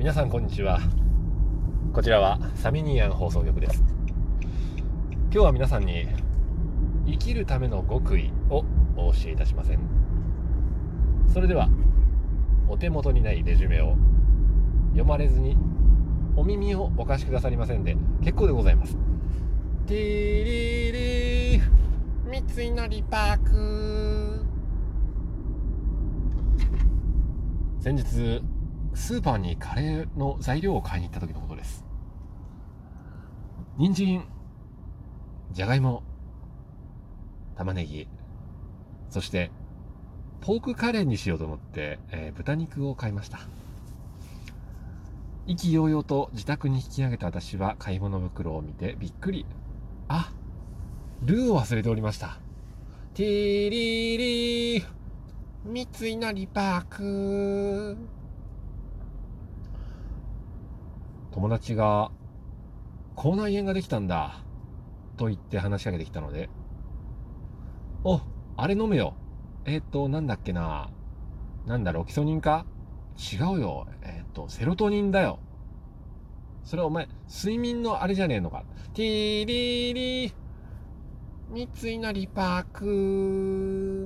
皆さんこんにちは。こちらはサミニアン放送局です。今日は皆さんに生きるための極意をお教えいたしません。それではお手元にないレジュメを読まれずにお耳をお貸しくださりませんで結構でございます。ティリリ三井のリパーク。先日スーパーにカレーの材料を買いに行った時のことです。人参じゃがいも玉ねぎそしてポークカレーにしようと思って、えー、豚肉を買いました。意気揚々と自宅に引き上げた私は買い物袋を見てびっくり。あルーを忘れておりました。ティリリ三井なりパーク。友達が口内炎ができたんだと言って話しかけてきたのでおあれ飲めよ。えっ、ー、となんだっけな。なんだロキソニンか違うよ。えっ、ー、とセロトニンだよ。それはお前睡眠のあれじゃねえのか？ティーリーリー。三井なりパーク